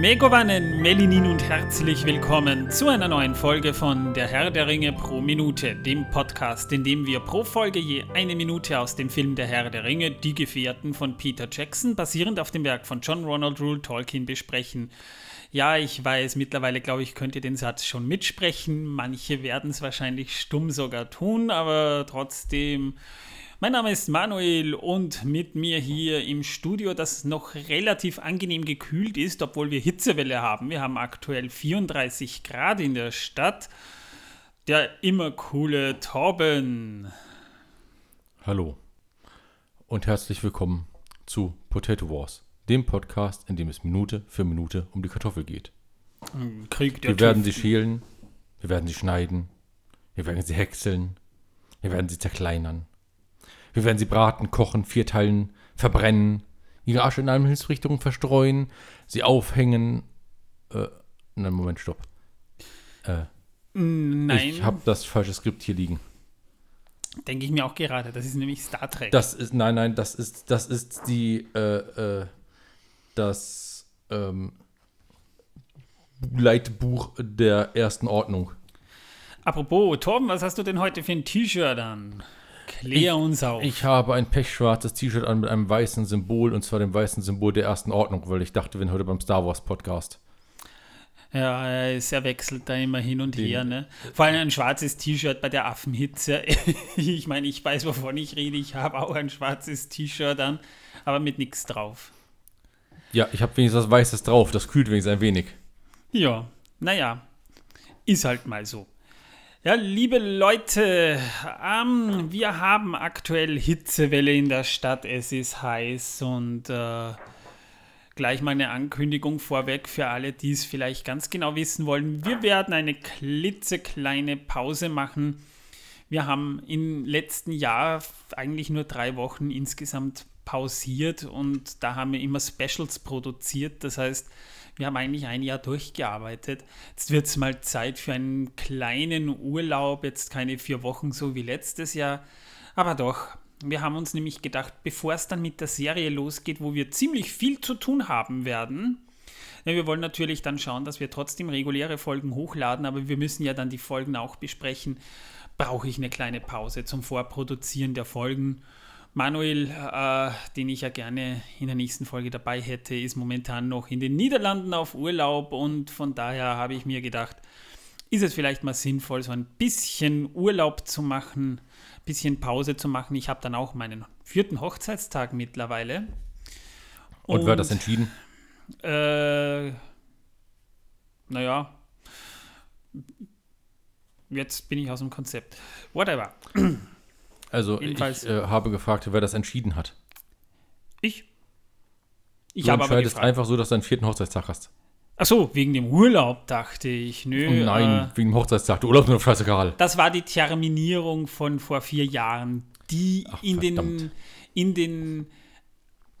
Megovanen, Melinin und herzlich willkommen zu einer neuen Folge von Der Herr der Ringe pro Minute, dem Podcast, in dem wir pro Folge je eine Minute aus dem Film Der Herr der Ringe, Die Gefährten von Peter Jackson, basierend auf dem Werk von John Ronald Rule Tolkien, besprechen. Ja, ich weiß, mittlerweile glaube ich, könnt ihr den Satz schon mitsprechen. Manche werden es wahrscheinlich stumm sogar tun, aber trotzdem mein Name ist Manuel und mit mir hier im Studio, das noch relativ angenehm gekühlt ist, obwohl wir Hitzewelle haben. Wir haben aktuell 34 Grad in der Stadt. Der immer coole Torben. Hallo und herzlich willkommen zu Potato Wars, dem Podcast, in dem es Minute für Minute um die Kartoffel geht. Krieg der Wir werden sie schälen, wir werden sie schneiden, wir werden sie häckseln, wir werden sie zerkleinern. Wir werden sie braten, kochen, vierteilen, verbrennen, ihre Asche in allen Hilfsrichtungen verstreuen, sie aufhängen. Äh, nein, Moment, stopp. Äh, Nein, ich habe das falsche Skript hier liegen. denke ich mir auch gerade. Das ist nämlich Star Trek. Das ist, nein, nein, das ist, das ist die, äh, äh, das, ähm, Leitbuch der ersten Ordnung. Apropos, Torben, was hast du denn heute für ein T-Shirt an? Klär uns auf. Ich habe ein pechschwarzes T-Shirt an mit einem weißen Symbol und zwar dem weißen Symbol der ersten Ordnung, weil ich dachte, wir sind heute beim Star Wars Podcast. Ja, er ist- er wechselt da immer hin und Den- her, ne? Vor allem ein schwarzes T-Shirt bei der Affenhitze. ich meine, ich weiß, wovon ich rede. Ich habe auch ein schwarzes T-Shirt an, aber mit nichts drauf. Ja, ich habe wenigstens was Weißes drauf, das kühlt wenigstens ein wenig. Ja, naja, ist halt mal so. Ja, liebe Leute, ähm, wir haben aktuell Hitzewelle in der Stadt. Es ist heiß und äh, gleich mal eine Ankündigung vorweg für alle, die es vielleicht ganz genau wissen wollen. Wir werden eine klitzekleine Pause machen. Wir haben im letzten Jahr eigentlich nur drei Wochen insgesamt pausiert und da haben wir immer Specials produziert. Das heißt, wir haben eigentlich ein Jahr durchgearbeitet. Jetzt wird es mal Zeit für einen kleinen Urlaub, jetzt keine vier Wochen so wie letztes Jahr, aber doch. Wir haben uns nämlich gedacht, bevor es dann mit der Serie losgeht, wo wir ziemlich viel zu tun haben werden, ja, wir wollen natürlich dann schauen, dass wir trotzdem reguläre Folgen hochladen, aber wir müssen ja dann die Folgen auch besprechen. Brauche ich eine kleine Pause zum Vorproduzieren der Folgen? Manuel, äh, den ich ja gerne in der nächsten Folge dabei hätte, ist momentan noch in den Niederlanden auf Urlaub und von daher habe ich mir gedacht, ist es vielleicht mal sinnvoll, so ein bisschen Urlaub zu machen, ein bisschen Pause zu machen. Ich habe dann auch meinen vierten Hochzeitstag mittlerweile. Und, wer hat das entschieden? Äh, naja. Jetzt bin ich aus dem Konzept. Whatever. Also Jedenfalls- ich äh, habe gefragt, wer das entschieden hat. Ich? Ich du habe aber entscheidest gefragt. einfach so, dass du einen vierten Hochzeitstag hast. Ach so, wegen dem Urlaub dachte ich. Nö. Oh nein, Äh, wegen dem Hochzeitstag. Du Urlaub ist nur scheißegal. das war die Terminierung von vor vier Jahren, die Ach, in, den, in den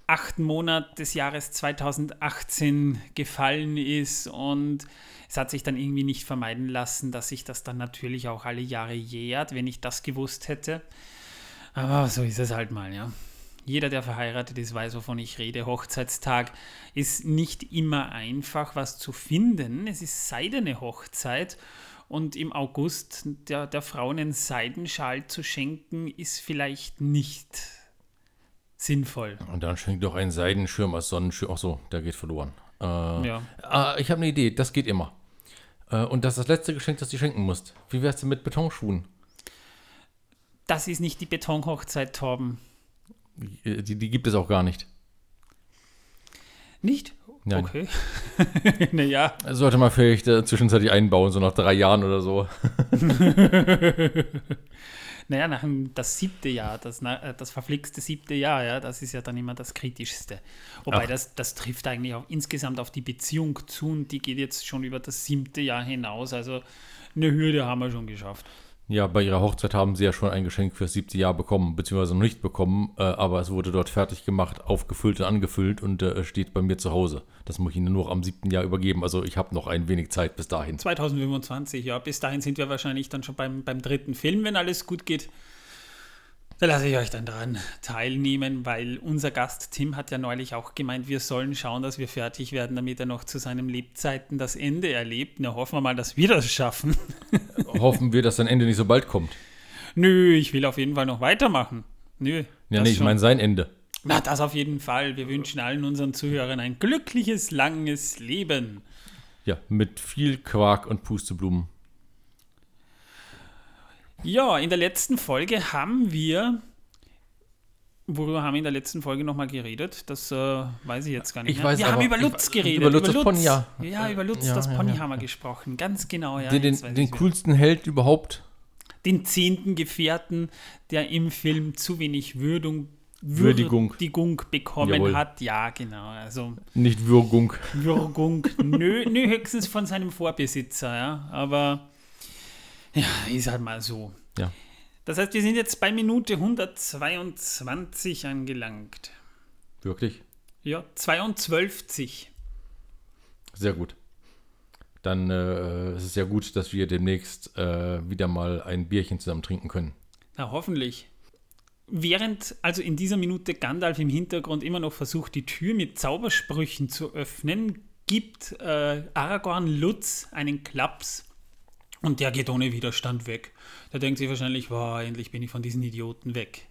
achten Monat des Jahres 2018 gefallen ist und es hat sich dann irgendwie nicht vermeiden lassen, dass sich das dann natürlich auch alle Jahre jährt, wenn ich das gewusst hätte. Aber so ist es halt mal, ja. Jeder, der verheiratet ist, weiß, wovon ich rede. Hochzeitstag ist nicht immer einfach, was zu finden. Es ist seidene Hochzeit und im August der, der Frau einen Seidenschal zu schenken, ist vielleicht nicht sinnvoll. Und dann schenkt doch einen Seidenschirm als Sonnenschirm. Ach so, der geht verloren. Äh, Ja. ah, ich habe eine Idee, das geht immer. Äh, und das ist das letzte Geschenk, das du schenken musst. Wie wär's denn mit Betonschuhen? Das ist nicht die Betonhochzeit, Torben. Die, die, gibt es auch gar nicht. Nicht? Nein. Okay. naja, Sollte man vielleicht äh, zwischenzeitlich einbauen, so nach drei Jahren oder so. naja, nach dem, das siebte Jahr, das, na- äh, das verflixte siebte Jahr, ja, das ist ja dann immer das Kritischste. Wobei Ach. das, das trifft eigentlich auch insgesamt auf die Beziehung zu und die geht jetzt schon über das siebte Jahr hinaus. Also eine Hürde haben wir schon geschafft. Ja, bei ihrer Hochzeit haben sie ja schon ein Geschenk fürs siebte Jahr bekommen, beziehungsweise noch nicht bekommen, äh, aber es wurde dort fertig gemacht, aufgefüllt und angefüllt und äh, steht bei mir zu Hause. Das muss ich ihnen nur am siebten Jahr übergeben. Also ich habe noch ein wenig Zeit bis dahin. 2025, ja. Bis dahin sind wir wahrscheinlich dann schon beim, beim dritten Film, wenn alles gut geht. Da lasse ich euch dann daran teilnehmen, weil unser Gast Tim hat ja neulich auch gemeint, wir sollen schauen, dass wir fertig werden, damit er noch zu seinen Lebzeiten das Ende erlebt. Na, hoffen wir mal, dass wir das schaffen. Hoffen wir, dass sein Ende nicht so bald kommt. Nö, ich will auf jeden Fall noch weitermachen. Nö. Ja, nee, ich meine sein Ende. Na, das auf jeden Fall. Wir wünschen allen unseren Zuhörern ein glückliches, langes Leben. Ja, mit viel Quark und Pusteblumen. Ja, in der letzten Folge haben wir. Worüber haben wir in der letzten Folge nochmal geredet? Das äh, weiß ich jetzt gar nicht. Ich mehr. weiß wir haben über Lutz geredet. über Lutz das Pony, ja. Ja, über Lutz Ja, das ja, Pony haben wir gesprochen. Ganz genau, ja. den den, den wieder. coolsten Held überhaupt. den zehnten Gefährten, der im Film zu wenig Würdung, Würdigung. Würdigung bekommen Jawohl. hat. Ja, genau. Also Nicht Würgung. Würgung, nö, nö, höchstens von seinem Vorbesitzer, ja. Aber ja, ist halt mal so. Ja. Das heißt, wir sind jetzt bei Minute 122 angelangt. Wirklich? Ja, 22. Sehr gut. Dann äh, ist es ja gut, dass wir demnächst äh, wieder mal ein Bierchen zusammen trinken können. Na, hoffentlich. Während also in dieser Minute Gandalf im Hintergrund immer noch versucht, die Tür mit Zaubersprüchen zu öffnen, gibt äh, Aragorn Lutz einen Klaps und der geht ohne Widerstand weg. Der denkt sich wahrscheinlich, wow, endlich bin ich von diesen Idioten weg.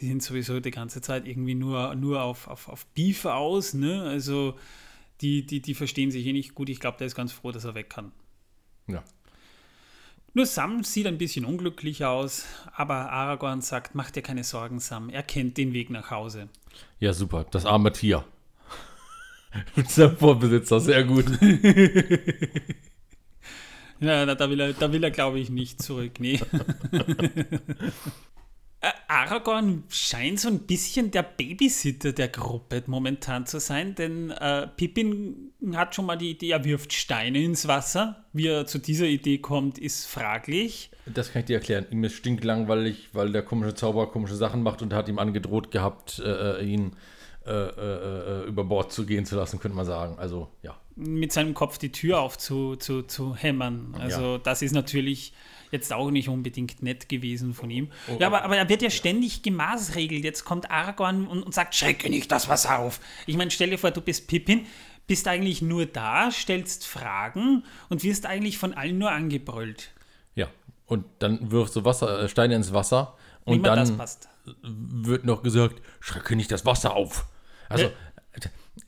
Die sind sowieso die ganze Zeit irgendwie nur, nur auf, auf, auf Beef aus, ne? Also die, die, die verstehen sich eh nicht gut. Ich glaube, der ist ganz froh, dass er weg kann. Ja. Nur Sam sieht ein bisschen unglücklich aus, aber Aragorn sagt, mach dir keine Sorgen, Sam, er kennt den Weg nach Hause. Ja, super. Das arme Tier. Unser Vorbesitzer, sehr gut. Ja, da, da will er, da will er glaube ich, nicht zurück, nee. Aragorn scheint so ein bisschen der Babysitter der Gruppe momentan zu sein, denn äh, Pippin hat schon mal die Idee, er wirft Steine ins Wasser. Wie er zu dieser Idee kommt, ist fraglich. Das kann ich dir erklären. Ihm ist stinklangweilig, weil der komische Zauberer komische Sachen macht und hat ihm angedroht gehabt, äh, äh, ihn äh, äh, äh, über Bord zu gehen zu lassen, könnte man sagen. Also, ja. Mit seinem Kopf die Tür auf zu, zu, zu hämmern. Also das ist natürlich jetzt auch nicht unbedingt nett gewesen von ihm. ja, aber, aber er wird ja ständig gemaßregelt. Jetzt kommt Aragorn und, und sagt, schrecke nicht das Wasser auf. Ich meine, stell dir vor, du bist Pippin, bist eigentlich nur da, stellst Fragen und wirst eigentlich von allen nur angebrüllt. Ja. Und dann wirfst du Wasser, äh, Steine ins Wasser und man das dann passt. wird noch gesagt, schrecke nicht das Wasser auf. Also, Ja.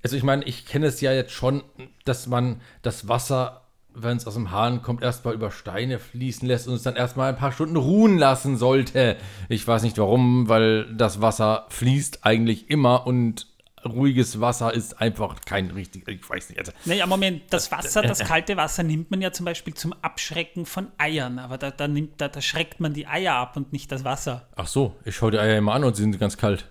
Also ich meine, ich kenne es ja jetzt schon, dass man das Wasser, wenn es aus dem Hahn kommt, erstmal über Steine fließen lässt und es dann erstmal ein paar Stunden ruhen lassen sollte. Ich weiß nicht warum, weil das Wasser fließt eigentlich immer und ruhiges Wasser ist einfach kein richtig, ich weiß nicht. Also, Naja, Moment, das Wasser, das kalte Wasser nimmt man ja zum Beispiel zum Abschrecken von Eiern, aber da, da, nimmt, da, da schreckt man die Eier ab und nicht das Wasser. ach so, ich schaue die Eier immer an und sie sind ganz kalt.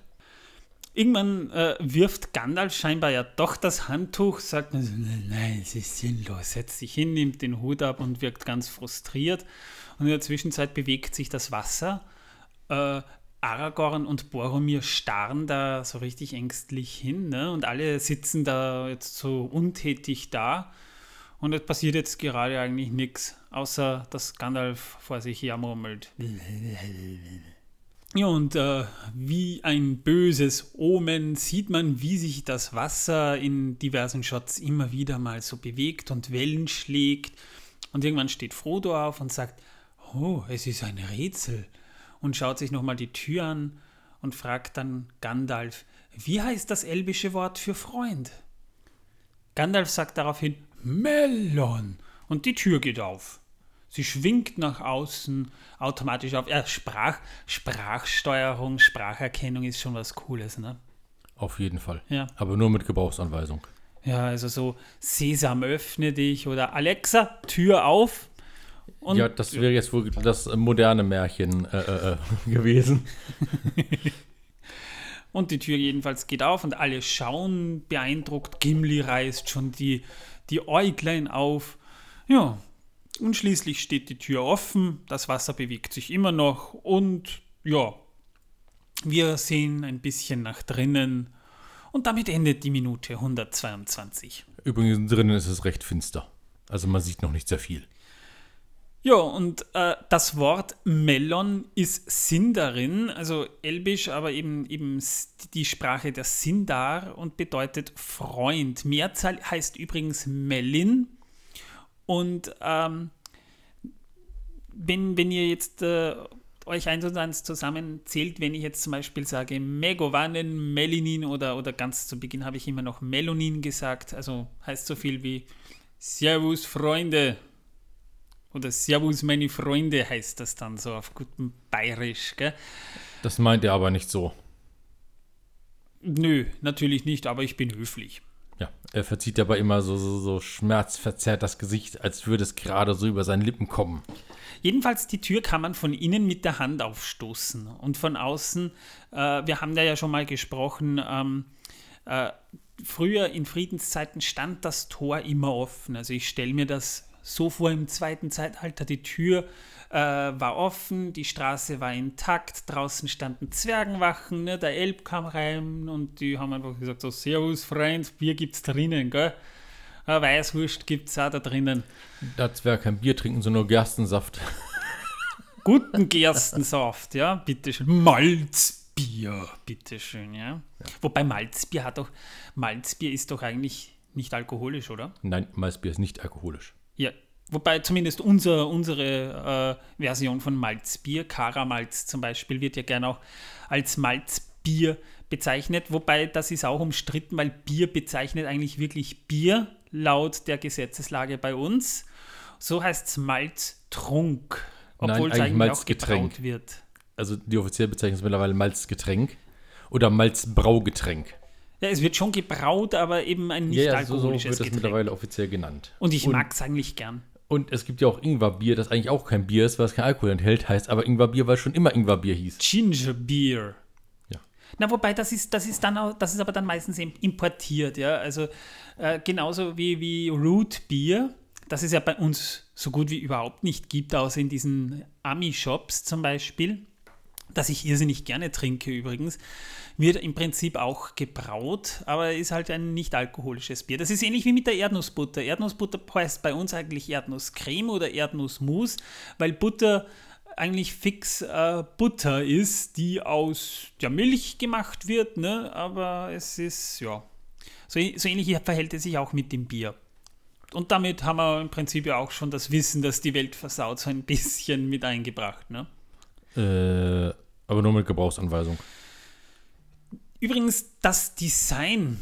Irgendwann äh, wirft Gandalf scheinbar ja doch das Handtuch, sagt man so, nein, nein, es ist sinnlos, setzt sich hin, nimmt den Hut ab und wirkt ganz frustriert. Und in der Zwischenzeit bewegt sich das Wasser. Äh, Aragorn und Boromir starren da so richtig ängstlich hin ne? und alle sitzen da jetzt so untätig da. Und es passiert jetzt gerade eigentlich nichts, außer dass Gandalf vor sich her murmelt. Ja, und äh, wie ein böses Omen sieht man, wie sich das Wasser in diversen Shots immer wieder mal so bewegt und Wellen schlägt. Und irgendwann steht Frodo auf und sagt, oh, es ist ein Rätsel. Und schaut sich nochmal die Tür an und fragt dann Gandalf, wie heißt das elbische Wort für Freund? Gandalf sagt daraufhin, Melon. Und die Tür geht auf. Sie schwingt nach außen automatisch auf. Ja, Sprach, Sprachsteuerung, Spracherkennung ist schon was Cooles, ne? Auf jeden Fall. Ja. Aber nur mit Gebrauchsanweisung. Ja, also so Sesam, öffne dich oder Alexa, Tür auf. Und ja, das wäre jetzt wohl das moderne Märchen äh, äh, äh, gewesen. Und die Tür jedenfalls geht auf und alle schauen beeindruckt. Gimli reißt schon die, die Äuglein auf. Ja, und schließlich steht die Tür offen. Das Wasser bewegt sich immer noch. Und ja, wir sehen ein bisschen nach drinnen. Und damit endet die Minute 122. Übrigens drinnen ist es recht finster. Also man sieht noch nicht sehr viel. Ja, und äh, das Wort Melon ist Sindarin, also Elbisch, aber eben, eben die Sprache der Sindar und bedeutet Freund. Mehrzahl heißt übrigens Melin. Und ähm, wenn, wenn ihr jetzt äh, euch eins und eins zusammenzählt, wenn ich jetzt zum Beispiel sage Megovanen, Melinin oder, oder ganz zu Beginn habe ich immer noch Melonin gesagt, also heißt so viel wie Servus Freunde oder Servus meine Freunde heißt das dann so auf gutem Bayerisch, gell? Das meint er aber nicht so. Nö, natürlich nicht, aber ich bin höflich. Ja, er verzieht aber immer so, so, so schmerzverzerrt das Gesicht, als würde es gerade so über seine Lippen kommen. Jedenfalls, die Tür kann man von innen mit der Hand aufstoßen und von außen, äh, wir haben da ja schon mal gesprochen, ähm, äh, früher in Friedenszeiten stand das Tor immer offen. Also ich stelle mir das so vor im zweiten Zeitalter, die Tür äh, war offen, die Straße war intakt, draußen standen Zwergenwachen, ne? der Elb kam rein und die haben einfach gesagt, so Servus Freund, Bier gibt's drinnen, gell? Weißwurst gibt es auch da drinnen. Das wäre kein Bier trinken, sondern nur Gerstensaft. Guten Gerstensaft, ja, bitteschön. Malzbier, bitteschön, ja. ja. Wobei Malzbier hat doch, Malzbier ist doch eigentlich nicht alkoholisch, oder? Nein, Malzbier ist nicht alkoholisch. Ja, wobei zumindest unser, unsere äh, Version von Malzbier, Karamalz zum Beispiel, wird ja gerne auch als Malzbier bezeichnet, wobei das ist auch umstritten, weil Bier bezeichnet eigentlich wirklich Bier laut der Gesetzeslage bei uns. So heißt es Malztrunk, obwohl es eigentlich, eigentlich auch gebraut wird. Also die offizielle Bezeichnung ist mittlerweile Malzgetränk oder Malzbraugetränk. Ja, es wird schon gebraut, aber eben ein nicht ja, ja, alkoholisches so, so wird das Getränk. mittlerweile offiziell genannt. Und ich mag es eigentlich gern. Und es gibt ja auch Ingwerbier, das eigentlich auch kein Bier ist, weil es kein Alkohol enthält, heißt aber Ingwerbier, weil es schon immer Ingwerbier hieß. Ginger Beer. Ja. Na, wobei das ist, das ist dann auch, das ist aber dann meistens importiert, ja. Also äh, genauso wie, wie Root Beer, das es ja bei uns so gut wie überhaupt nicht gibt, außer in diesen Ami-Shops zum Beispiel, das ich irrsinnig gerne trinke übrigens, wird im Prinzip auch gebraut, aber ist halt ein nicht alkoholisches Bier. Das ist ähnlich wie mit der Erdnussbutter. Erdnussbutter heißt bei uns eigentlich Erdnusscreme oder Erdnussmus, weil Butter eigentlich fix äh, Butter ist, die aus der Milch gemacht wird, ne? aber es ist, ja, so, so ähnlich verhält es sich auch mit dem Bier. Und damit haben wir im Prinzip ja auch schon das Wissen, dass die Welt versaut, so ein bisschen mit eingebracht. Ne? Äh, aber nur mit Gebrauchsanweisung. Übrigens, das Design,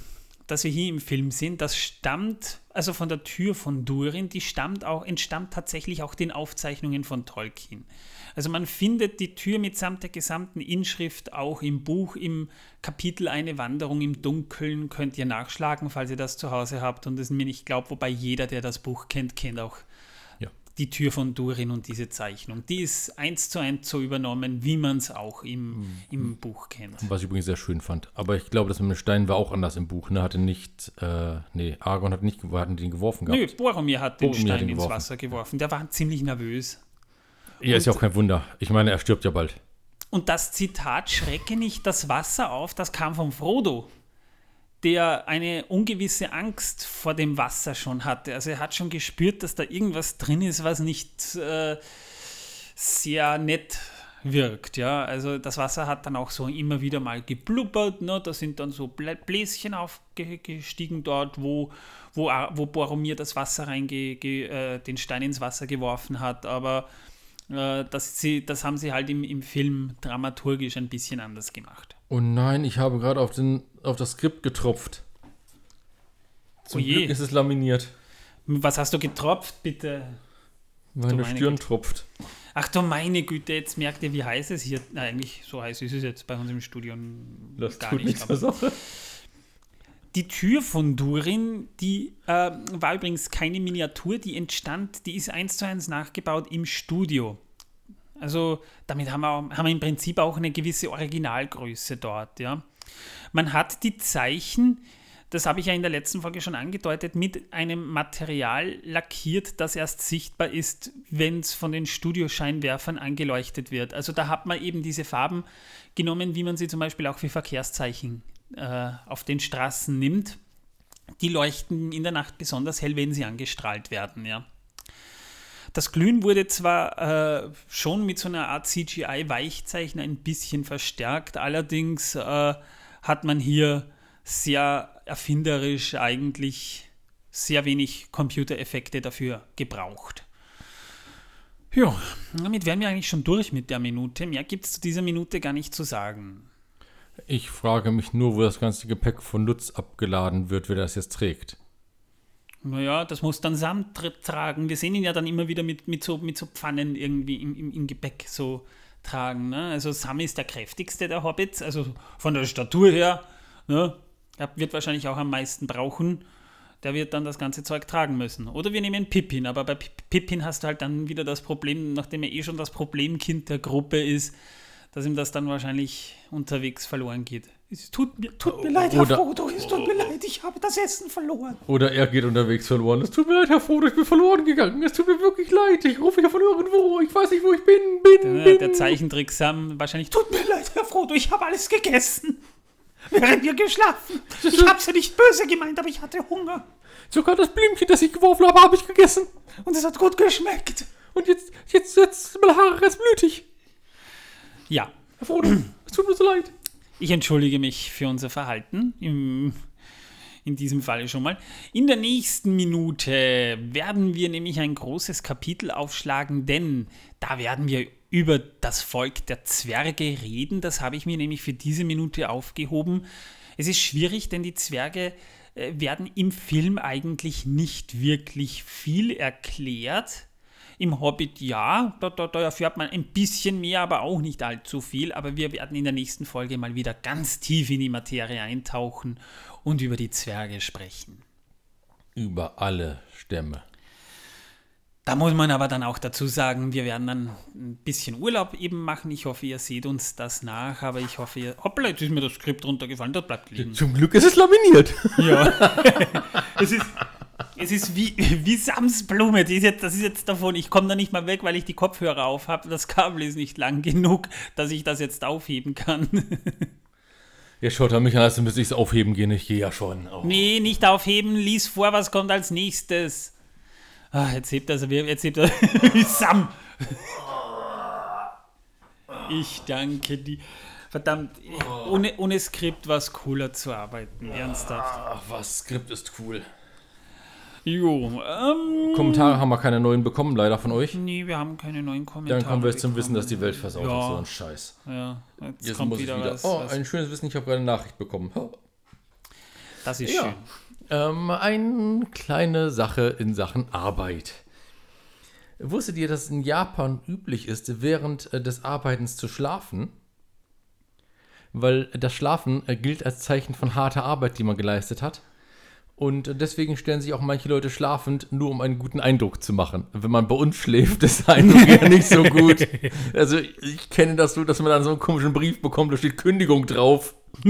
das wir hier im Film sehen, das stammt also von der Tür von Durin, die stammt auch, entstammt tatsächlich auch den Aufzeichnungen von Tolkien. Also man findet die Tür mitsamt der gesamten Inschrift auch im Buch, im Kapitel Eine Wanderung im Dunkeln, könnt ihr nachschlagen, falls ihr das zu Hause habt und es mir nicht glaubt, wobei jeder, der das Buch kennt, kennt auch. Die Tür von Durin und diese Zeichnung. Die ist eins zu eins so übernommen, wie man es auch im, mhm. im Buch kennt. Was ich übrigens sehr schön fand. Aber ich glaube, das mit dem Stein war auch anders im Buch. Ne? Hatte nicht, äh, nee, Argon hat nicht hatten den geworfen gehabt. Nö, Boromir hat den Boromir Stein hat ins Wasser geworfen. Der war ziemlich nervös. Ja, ist ja auch kein Wunder. Ich meine, er stirbt ja bald. Und das Zitat, schrecke nicht das Wasser auf, das kam von Frodo, der eine ungewisse Angst vor dem Wasser schon hatte. Also er hat schon gespürt, dass da irgendwas drin ist, was nicht äh, sehr nett wirkt. Ja? Also das Wasser hat dann auch so immer wieder mal geblubbert. Ne? Da sind dann so Bläschen aufgestiegen dort, wo, wo, wo Boromir das Wasser reinge, äh, den Stein ins Wasser geworfen hat. Aber äh, das, sie, das haben sie halt im, im Film dramaturgisch ein bisschen anders gemacht. Oh nein, ich habe gerade auf, auf das Skript getropft. Zum oh je. Glück ist es laminiert. Was hast du getropft, bitte? Meine, meine Stirn Güte. tropft. Ach du meine Güte, jetzt merkt ihr, wie heiß es hier. Na, eigentlich so heiß ist es jetzt bei uns im Studio das gar tut nicht. Sache. Die Tür von Durin, die äh, war übrigens keine Miniatur, die entstand, die ist eins zu eins nachgebaut im Studio. Also damit haben wir, haben wir im Prinzip auch eine gewisse Originalgröße dort. Ja. Man hat die Zeichen, das habe ich ja in der letzten Folge schon angedeutet, mit einem Material lackiert, das erst sichtbar ist, wenn es von den Studioscheinwerfern angeleuchtet wird. Also da hat man eben diese Farben genommen, wie man sie zum Beispiel auch für Verkehrszeichen äh, auf den Straßen nimmt, die leuchten in der Nacht besonders hell, wenn sie angestrahlt werden. Ja. Das Glühen wurde zwar äh, schon mit so einer Art CGI-Weichzeichen ein bisschen verstärkt, allerdings äh, hat man hier sehr erfinderisch eigentlich sehr wenig Computereffekte dafür gebraucht. Ja, damit wären wir eigentlich schon durch mit der Minute. Mehr gibt es zu dieser Minute gar nicht zu sagen. Ich frage mich nur, wo das ganze Gepäck von Lutz abgeladen wird, wer das jetzt trägt. Naja, das muss dann Sam tragen. Wir sehen ihn ja dann immer wieder mit, mit, so, mit so Pfannen irgendwie im, im, im Gepäck so tragen. Ne? Also Sam ist der kräftigste der Hobbits, also von der Statur her. Ne? Er wird wahrscheinlich auch am meisten brauchen. Der wird dann das ganze Zeug tragen müssen. Oder wir nehmen Pippin, aber bei Pippin hast du halt dann wieder das Problem, nachdem er eh schon das Problemkind der Gruppe ist, dass ihm das dann wahrscheinlich unterwegs verloren geht. Es tut mir, tut mir leid, Herr Oder, Frodo, es tut mir leid, ich habe das Essen verloren. Oder er geht unterwegs verloren. Es tut mir leid, Herr Frodo, ich bin verloren gegangen. Es tut mir wirklich leid, ich rufe ja von irgendwo. Ich weiß nicht, wo ich bin, bin, der, bin. Der Zeichentrick Sam wahrscheinlich, tut mir leid, Herr Frodo, ich habe alles gegessen. Während wir geschlafen. Ich habe es ja nicht böse gemeint, aber ich hatte Hunger. Sogar das Blümchen, das ich geworfen habe, habe ich gegessen. Und es hat gut geschmeckt. Und jetzt, jetzt, jetzt meine Haare ganz blütig. Ja. Herr Frodo, es tut mir so leid. Ich entschuldige mich für unser Verhalten im, in diesem Falle schon mal. In der nächsten Minute werden wir nämlich ein großes Kapitel aufschlagen, denn da werden wir über das Volk der Zwerge reden. Das habe ich mir nämlich für diese Minute aufgehoben. Es ist schwierig, denn die Zwerge äh, werden im Film eigentlich nicht wirklich viel erklärt. Im Hobbit ja, da, da, da, erfährt man ein bisschen mehr, aber auch nicht allzu viel. Aber wir werden in der nächsten Folge mal wieder ganz tief in die Materie eintauchen und über die Zwerge sprechen. Über alle Stämme. Da muss man aber dann auch dazu sagen, wir werden dann ein bisschen Urlaub eben machen. Ich hoffe, ihr seht uns das nach, aber ich hoffe, ihr. Hoppla, jetzt ist mir das Skript runtergefallen, das bleibt liegen. Zum Glück ist es laminiert. Ja. es ist es ist wie, wie Sams Blume. Die ist jetzt, das ist jetzt davon, ich komme da nicht mal weg, weil ich die Kopfhörer auf habe. Das Kabel ist nicht lang genug, dass ich das jetzt aufheben kann. Ja, schaut er mich an, als müsste ich es aufheben gehen. Ich gehe ja schon. Oh. Nee, nicht aufheben. Lies vor, was kommt als nächstes. Ah, jetzt hebt er, jetzt hebt er, Sam. Ich danke dir. Verdammt, ohne, ohne Skript war es cooler zu arbeiten, ernsthaft. Ach, was, Skript ist cool. Jo, ähm, Kommentare haben wir keine neuen bekommen, leider von euch. Nee, wir haben keine neuen Kommentare. Dann kommen wir jetzt zum Wissen, dass die Welt versaut ja. ist. So ein Scheiß. Ja, jetzt, jetzt kommt wieder, wieder. Was, oh, was. ein schönes Wissen, ich habe gerade eine Nachricht bekommen. Das ist ja. schön. Ähm, eine kleine Sache in Sachen Arbeit. Wusstet ihr, dass es in Japan üblich ist, während äh, des Arbeitens zu schlafen? Weil das Schlafen äh, gilt als Zeichen von harter Arbeit, die man geleistet hat. Und deswegen stellen sich auch manche Leute schlafend, nur um einen guten Eindruck zu machen. Wenn man bei uns schläft, ist der Eindruck ja nicht so gut. Also ich kenne das so, dass man dann so einen komischen Brief bekommt, da steht Kündigung drauf.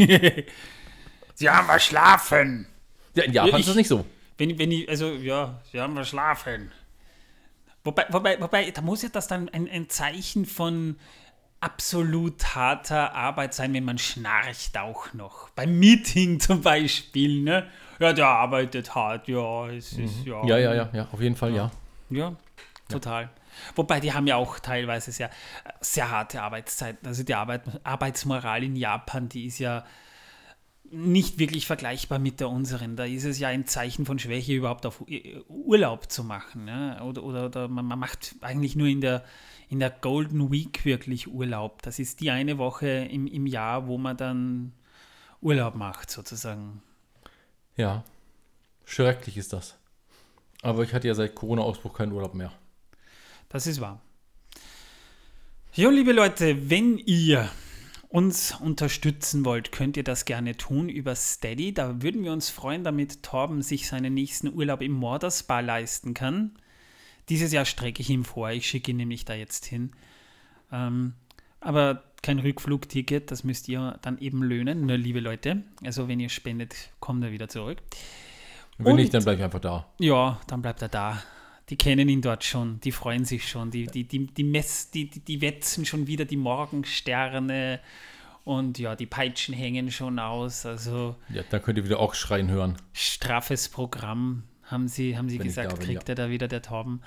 Sie haben verschlafen. Ja, in Japan ich, ist das nicht so. Wenn, wenn ich, also ja, sie haben verschlafen. Wobei, wobei, wobei, da muss ja das dann ein, ein Zeichen von absolut harter Arbeit sein, wenn man schnarcht auch noch. Beim Meeting zum Beispiel, ne? Ja, der arbeitet hart, ja, es mhm. ist, ja. Ja, ja, ja, ja, auf jeden Fall, ja. Ja, total. Ja. Wobei, die haben ja auch teilweise sehr, sehr harte Arbeitszeiten. Also die Arbeit, Arbeitsmoral in Japan, die ist ja nicht wirklich vergleichbar mit der unseren. Da ist es ja ein Zeichen von Schwäche, überhaupt auf Urlaub zu machen. Ne? Oder, oder, oder man, man, macht eigentlich nur in der, in der Golden Week wirklich Urlaub. Das ist die eine Woche im, im Jahr, wo man dann Urlaub macht, sozusagen. Ja, schrecklich ist das. Aber ich hatte ja seit Corona-Ausbruch keinen Urlaub mehr. Das ist wahr. Jo, liebe Leute, wenn ihr uns unterstützen wollt, könnt ihr das gerne tun über Steady. Da würden wir uns freuen, damit Torben sich seinen nächsten Urlaub im Morderspa leisten kann. Dieses Jahr strecke ich ihm vor, ich schicke ihn nämlich da jetzt hin. Ähm, aber kein Rückflugticket, das müsst ihr dann eben löhnen, ne, liebe Leute. Also wenn ihr spendet, kommt er wieder zurück. Wenn nicht, dann bleibe ich einfach da. Ja, dann bleibt er da. Die kennen ihn dort schon, die freuen sich schon, die, die, die, die, Mess, die, die, die wetzen schon wieder die Morgensterne und ja, die Peitschen hängen schon aus. Also ja, da könnt ihr wieder auch schreien hören. Straffes Programm, haben sie, haben sie gesagt, bin, kriegt ja. er da wieder der Tauben.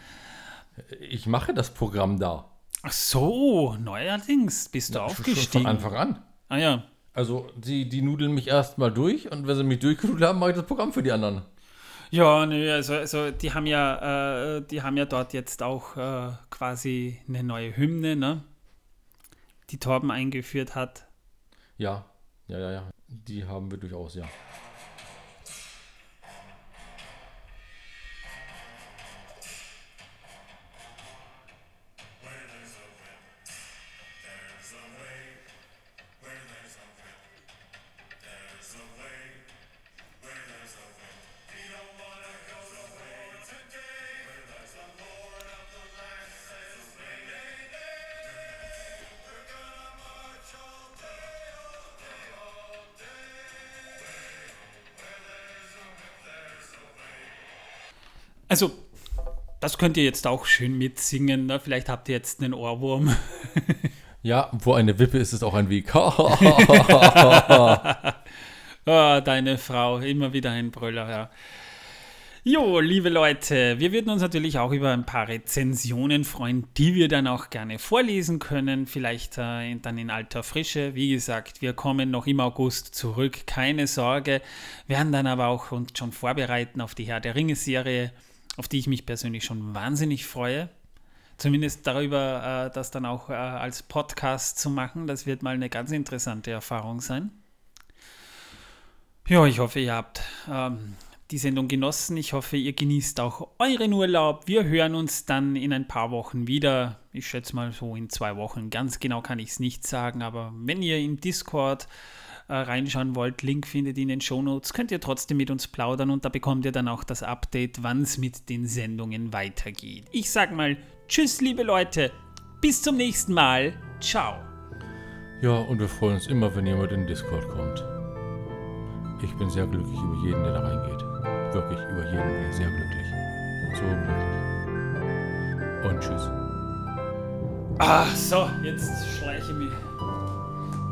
Ich mache das Programm da. Ach so, neuerdings bist du Schon aufgestiegen. von Anfang an. Ah ja. Also, die, die nudeln mich erstmal durch und wenn sie mich durchgenudelt haben, mache ich das Programm für die anderen. Ja, nö, also, also die haben ja, äh, die haben ja dort jetzt auch äh, quasi eine neue Hymne, ne? Die Torben eingeführt hat. Ja, ja, ja, ja. Die haben wir durchaus, ja. Also, das könnt ihr jetzt auch schön mitsingen, ne? Vielleicht habt ihr jetzt einen Ohrwurm. Ja, wo eine Wippe ist, ist auch ein Weg. Ah, deine Frau, immer wieder ein Brüller, ja. Jo, liebe Leute, wir würden uns natürlich auch über ein paar Rezensionen freuen, die wir dann auch gerne vorlesen können, vielleicht äh, dann in alter Frische. Wie gesagt, wir kommen noch im August zurück, keine Sorge, werden dann aber auch uns schon vorbereiten auf die Herr der Ringe-Serie, auf die ich mich persönlich schon wahnsinnig freue. Zumindest darüber, äh, das dann auch äh, als Podcast zu machen, das wird mal eine ganz interessante Erfahrung sein. Ja, ich hoffe, ihr habt ähm, die Sendung genossen. Ich hoffe, ihr genießt auch euren Urlaub. Wir hören uns dann in ein paar Wochen wieder. Ich schätze mal so in zwei Wochen. Ganz genau kann ich es nicht sagen, aber wenn ihr in Discord äh, reinschauen wollt, Link findet ihr in den Shownotes, könnt ihr trotzdem mit uns plaudern und da bekommt ihr dann auch das Update, wann es mit den Sendungen weitergeht. Ich sag mal Tschüss, liebe Leute. Bis zum nächsten Mal. Ciao. Ja, und wir freuen uns immer, wenn jemand in den Discord kommt. Ich bin sehr glücklich über jeden, der da reingeht. Wirklich über jeden ich sehr glücklich. So glücklich. Und tschüss. Ah, so, jetzt schleiche ich mich.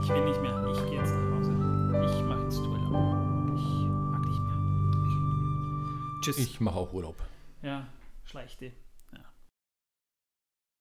Ich will nicht mehr. Ich gehe jetzt nach Hause. Ich mache jetzt Urlaub. Ich mag nicht mehr. Tschüss. Ich mache auch Urlaub. Ja, schleich dich.